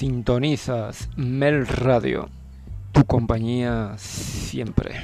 Sintonizas Mel Radio, tu compañía siempre.